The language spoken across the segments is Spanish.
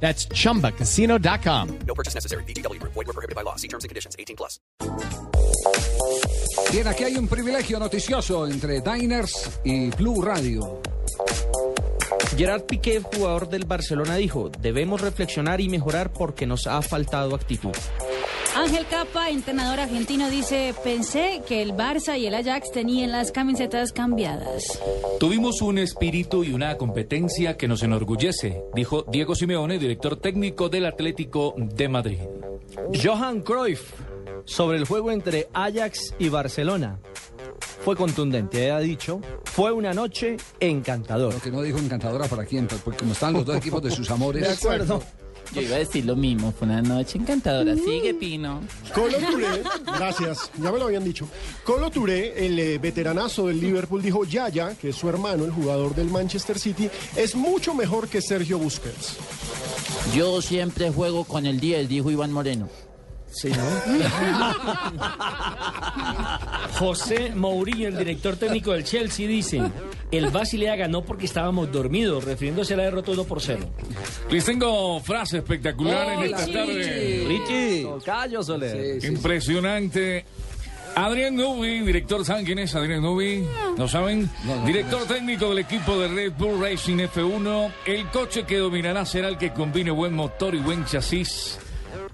That's chumbacasino.com. No purchase necessary. BGW. Void were prohibited by law. See terms and conditions. 18 plus. Bien, aquí hay un privilegio noticioso entre Diners y Blue Radio. Gerard Piqué, jugador del Barcelona, dijo, debemos reflexionar y mejorar porque nos ha faltado actitud. Ángel Capa, entrenador argentino, dice, pensé que el Barça y el Ajax tenían las camisetas cambiadas. Tuvimos un espíritu y una competencia que nos enorgullece, dijo Diego Simeone, director técnico del Atlético de Madrid. Johan Cruyff sobre el juego entre Ajax y Barcelona. Fue contundente, ha dicho, fue una noche encantadora. Lo que no dijo encantadora para quién, porque como están los dos equipos de sus amores. De acuerdo. Yo iba a decir lo mismo, fue una noche encantadora. Sigue, Pino. Colo Touré, gracias, ya me lo habían dicho. Colo Touré, el eh, veteranazo del Liverpool, dijo Yaya, que es su hermano, el jugador del Manchester City, es mucho mejor que Sergio Busquets. Yo siempre juego con el 10, dijo Iván Moreno. Sí, ¿no? José Mourinho, el director técnico del Chelsea, dice: El Basilea ganó porque estábamos dormidos, refiriéndose a la derrota 1 por 0. Les tengo frase espectacular en esta tarde. Richie. Callo, Soler. Sí, sí, sí. Impresionante. Adrián Nubi, director, ¿saben quién es Adrián Nubi? ¿No saben? director técnico del equipo de Red Bull Racing F1. El coche que dominará será el que combine buen motor y buen chasis.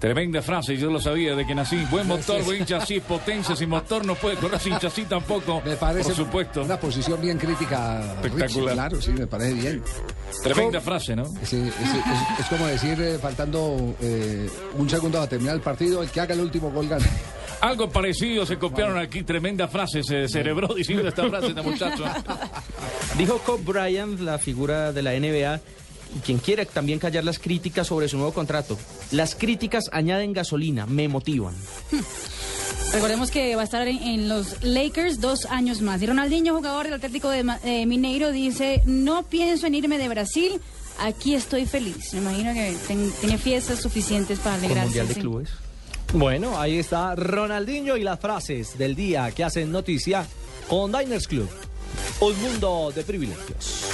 Tremenda frase, yo lo sabía de que nací. Buen motor, buen chasis, potencia sin motor no puede correr sin chasis tampoco. Me parece por supuesto. una posición bien crítica. Espectacular. Claro, sí, me parece bien. Tremenda frase, ¿no? Es, es- es- es como decir, eh, faltando eh, un segundo a terminar el partido, el que haga el último gol gana. Algo parecido se copiaron aquí. Tremenda frase, se cerebró diciendo esta frase este muchacho. Dijo Kobe Bryant, la figura de la NBA, y quien quiera también callar las críticas sobre su nuevo contrato. Las críticas añaden gasolina, me motivan. Recordemos que va a estar en, en los Lakers dos años más. Y Ronaldinho, jugador del Atlético de eh, Mineiro, dice, no pienso en irme de Brasil, aquí estoy feliz. Me imagino que ten- tiene fiestas suficientes para alegrarse. Mundial de sí. Clubes. Bueno, ahí está Ronaldinho y las frases del día que hacen noticia con Diners Club. Un mundo de privilegios.